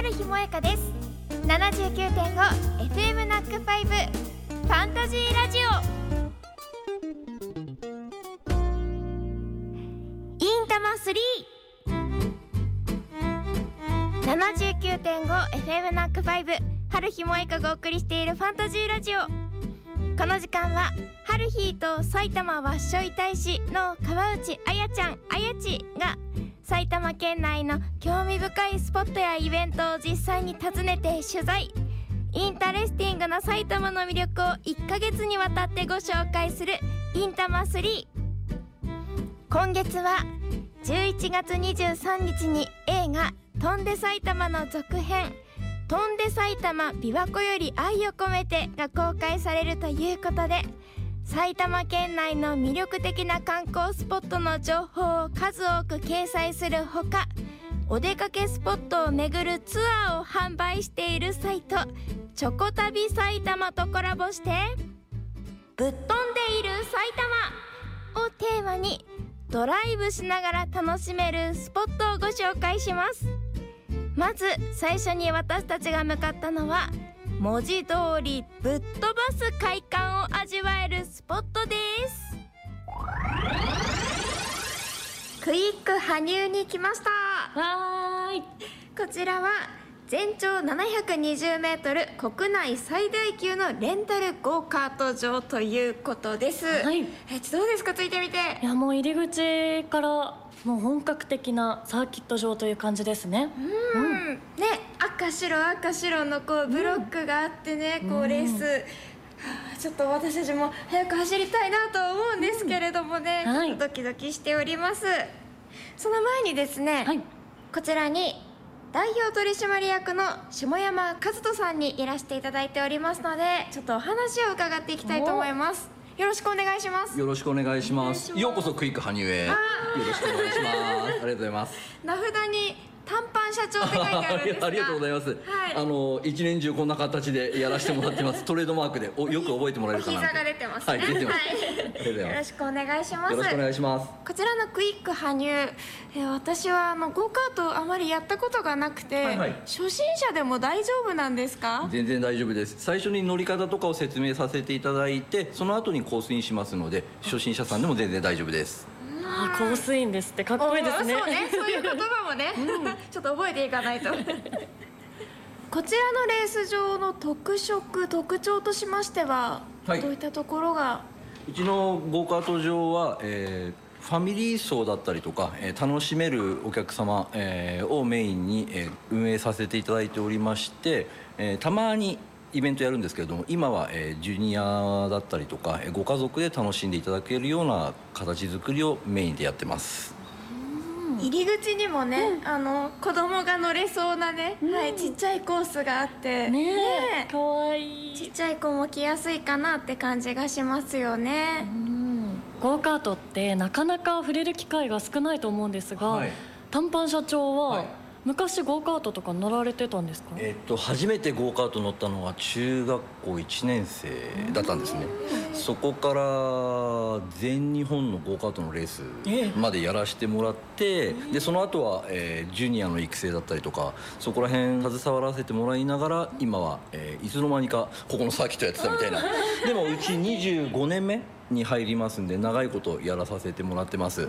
春日萌香です。79.5FM ナックファイブファンタジーラジオ。インタマ 379.5FM ナックファイブ春日萌香がお送りしているファンタジーラジオ。この時間は春日と埼玉わっしょい大使の川内あやちゃんあやちが埼玉県内の興味深いスポットやイベントを実際に訪ねて取材。 interesting な埼玉の魅力を1ヶ月にわたってご紹介する。いんたま3今月は11月23日に映画「翔んで埼玉」の続編「翔んで埼玉琵琶湖より愛を込めて」が公開されるということで埼玉県内の魅力的な観光スポットの情報を数多く掲載するほかお出かけスポットを巡るツアーを販売しているサイトチョコ旅埼玉とコラボしてぶっ飛んでいる埼玉をテーマにドライブしながら楽しめるスポットをご紹介します。まず最初に私たちが向かったのは文字通りぶっ飛ばす快感を味わえるスポットです。クイック羽生に来ました。はーい。こちらは全長720メートル国内最大級のレンタルゴーカート場ということです、はい。えどうですか？ついてみて。いやもう入り口からもう本格的なサーキット場という感じですね。うん。ね赤白赤白のこうブロックがあってね、こうレース、はあちょっと私たちも早く走りたいなと思うんですけれどもね、うんはい。ちょっとドキドキしております。その前にですね、はい。こちらに代表取締役の下山和人さんにいらしていただいておりますのでちょっとお話を伺っていきたいと思います。よろしくお願いします。よろしくお願いします。お願いします。ようこそクイック羽生へ。よろしくお願いします。ありがとうございます。名札に短パン社長って書いてあるんですがありがとうございます。はいあの一年中こんな形でやらせてもらってます。トレードマークでおよく覚えてもらえるかなお膝が出てますねはい、出てます。はいよ。ろしくお願いしますよろしくお願いします。こちらのクイック羽生、えー私はあのゴーカートあまりやったことがなくて、はいはい初心者でも大丈夫なんですか？全然大丈夫です。最初に乗り方とかを説明させていただいて、その後にコースインしますので、初心者さんでも全然大丈夫です。あコースインですってかっこいいですね。おそうねそういう言葉もね、ちょっと覚えていかないと。こちらのレース場の特色特徴としましては、はい。どういったところが？うちのゴーカート場は、えーファミリー層だったりとか、えー楽しめるお客様、えーをメインに、えー運営させていただいておりまして、えーたまにイベントやるんですけれども今は、えージュニアだったりとか、えーご家族で楽しんでいただけるような形作りをメインでやってます。入り口にもね、あの子供が乗れそうなね、はい、ちっちゃいコースがあってねねえ。かわいい。ちっちゃい子も来やすいかなって感じがしますよね、うん。ゴーカートってなかなか触れる機会が少ないと思うんですが、はい。短パン社長は、はい昔ゴーカートとか乗られてたんですか、えっと初めてゴーカート乗ったのは中学校1年生だったんですね。そこから全日本のゴーカートのレースまでやらせてもらってでその後は、えージュニアの育成だったりとかそこら辺携わらせてもらいながら今は、えーいつの間にかここのサーキットやってたみたいな。でもうち25年目に入りますんで長いことやらさせてもらってます、や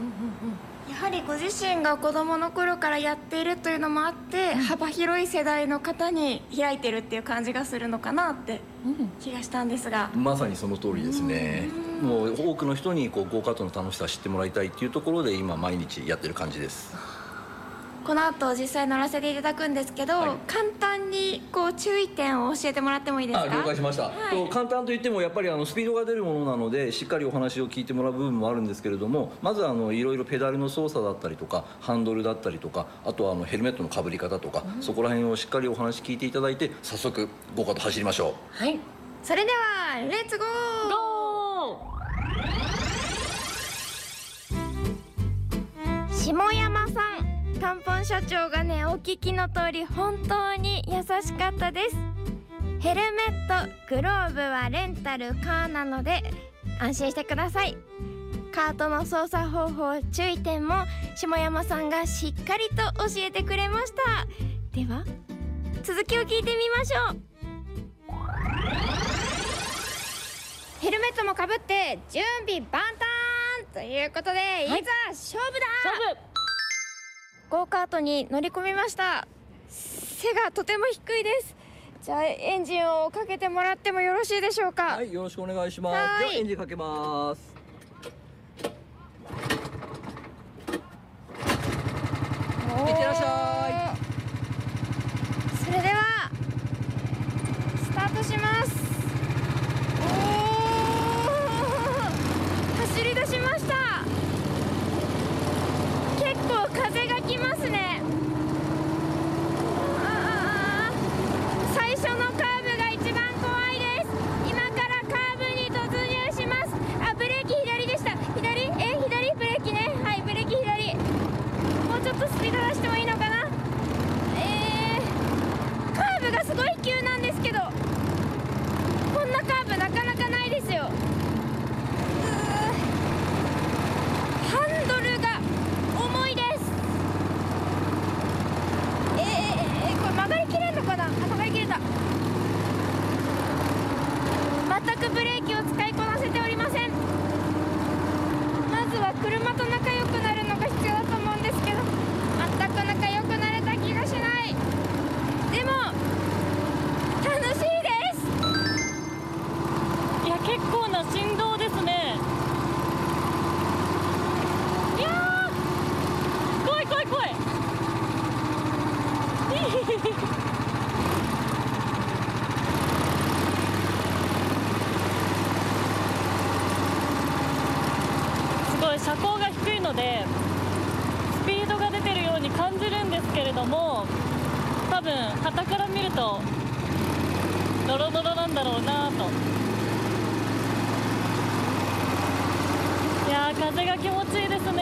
はりご自身が子供の頃からやっているというのもあって、幅広い世代の方に開いてるっていう感じがするのかなって。うん気がしたんですが、まさにその通りですね。もう多くの人にこうゴーカートの楽しさを知ってもらいたいっていうところで今毎日やってる感じですこの後実際乗らせていただくんですけど、はい。簡単にこう注意点を教えてもらってもいいですか？あ了解しました、はい。と簡単といってもやっぱりあのスピードが出るものなのでしっかりお話を聞いてもらう部分もあるんですけれどもまずあのいろいろペダルの操作だったりとかハンドルだったりとかあとはあのヘルメットのかぶり方とか、そこら辺をしっかりお話聞いていただいて早速ゴーカート走りましょはい。それではレッツゴー!ゴ下山さん短パン社長がねお聞きの通り本当に優しかったです。ヘルメットグローブはレンタルカーなので安心してください。カートの操作方法注意点も下山さんがしっかりと教えてくれました。では続きを聞いてみましょう。ヘルメットもかぶって準備万端ということで、はい、いざ勝負だ。勝負ゴーカートに乗り込みました。背がとても低いです。じゃあエンジンをかけてもらってもよろしいでしょうか。はいよろしくお願いします。エンジンかけます。いってらっしゃいそれではスタートします走り出しました結構風がきますね最初のカーブが一番怖いです今からカーブに突入しますあブレーキ左でした左え左ブレーキねはいブレーキ左もうちょっとスピード出してもいいのかなえー、カーブがすごい急なんですけどこんなカーブなかなかないですよハンドルが重いですえー、これ曲がりきれんのかなあ曲がりきれた全くブレーキを使いこなせておりませんまずは車と仲良くなるのが必要だと思うんですけど全く仲良くなれた気がしないでも楽しいですいや結構な振動ですねいやー怖い怖い怖いすごい車高が低いのでスピードが出てるように感じるんですけれども多分傍から見るとドロドロなんだろうなと。いやー風が気持ちいいですね。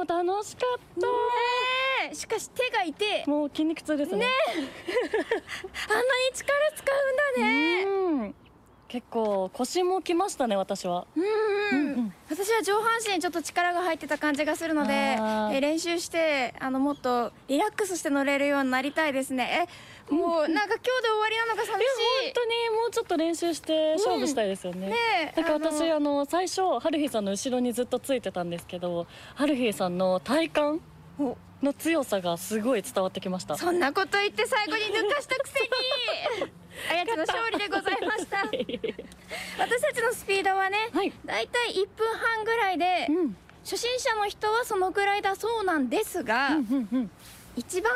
もう楽しかった、ねえ。しかし手が痛いもう筋肉痛ですね。ね あんなに力使うんだね。うん結構腰もきましたね私は。うんうんうん。うん私は上半身にちょっと力が入ってた感じがするのであー。え練習してあのもっとリラックスして乗れるようになりたいですね。えもうなんか今日で終わりなのが寂しい。や本当にもうちょっと練習して勝負したいですよね、いねえだから私ああの最初ハルヒさんの後ろにずっとついてたんですけどハルヒさんの体幹のの強さがすごい伝わってきました。そんなこと言って最後に抜かしたくせに。あやつの勝利でございました。私たちのスピードはね、はい。だいたい1分半ぐらいで、うん。初心者の人はそのぐらいだそうなんですが、うんうん一番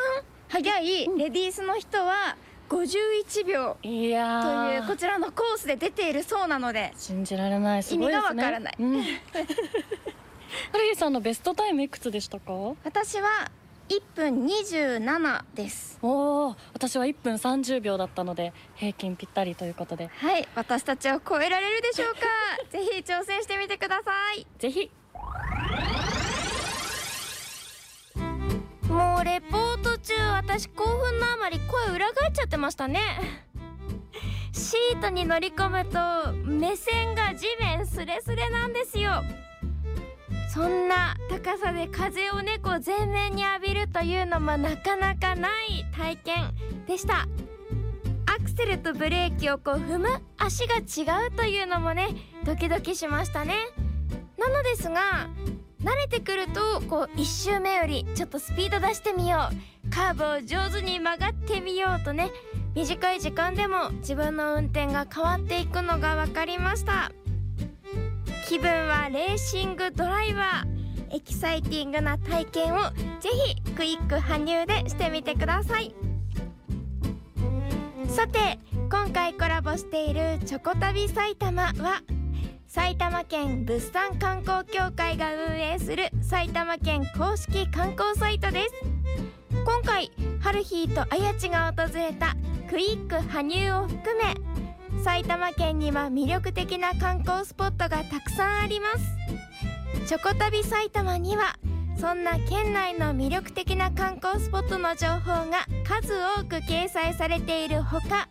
速いレディースの人は51秒とーいうこちらのコースで出ているそうなので信じられない。すごいですね。意味がわからない。うん、ハルヒさんのベストタイムいくつでしたか？私は1分27です。おお私は1分30秒だったので平均ぴったりということで。はい私たちを超えられるでしょうか？ぜひ挑戦してみてください。ぜひ。もうレポート中私興奮のあまり声裏返っちゃってましたね。シートに乗り込むと目線が地面スレスレなんですよそんな高さで風をねこう前面に浴びるというのもなかなかない体験でした。アクセルとブレーキをこう踏む足が違うというのもねドキドキしましたね。なのですが慣れてくるとこう1周目よりちょっとスピード出してみよう。カーブを上手に曲がってみようとね短い時間でも自分の運転が変わっていくのが分かりました。気分はレーシングドライバーエキサイティングな体験をぜひクイック羽生でしてみてください。さて今回コラボしているチョコ旅埼玉は埼玉県物産観光協会が運営する埼玉県公式観光サイトです。今回ハルヒーとあやちが訪れたクイック羽生を含め埼玉県には魅力的な観光スポットがたくさんあります。チョコ旅埼玉にはそんな県内の魅力的な観光スポットの情報が数多く掲載されているほか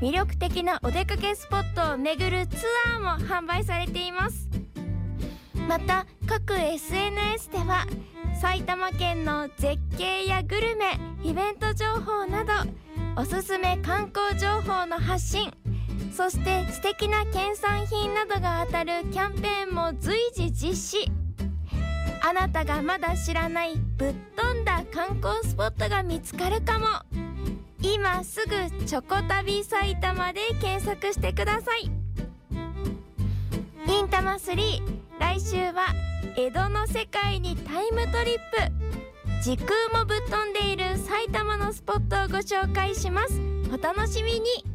魅力的なお出かけスポットを巡るツアーも販売されています。また各 SNS では埼玉県の絶景やグルメイベント情報などおすすめ観光情報の発信そして素敵な県産品などが当たるキャンペーンも随時実施。あなたがまだ知らないぶっ飛んだ観光スポットが見つかるかも。今すぐチョコ旅埼玉で検索してください。インタマ3来週は江戸の世界にタイムトリップ。時空もぶっ飛んでいる埼玉のスポットをご紹介します。お楽しみに。